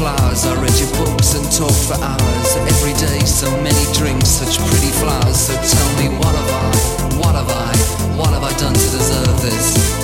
flowers. I read your books and talked for hours. Every day, so many drinks, such pretty flowers. So tell me, what have I, what have I, what have I done to deserve this?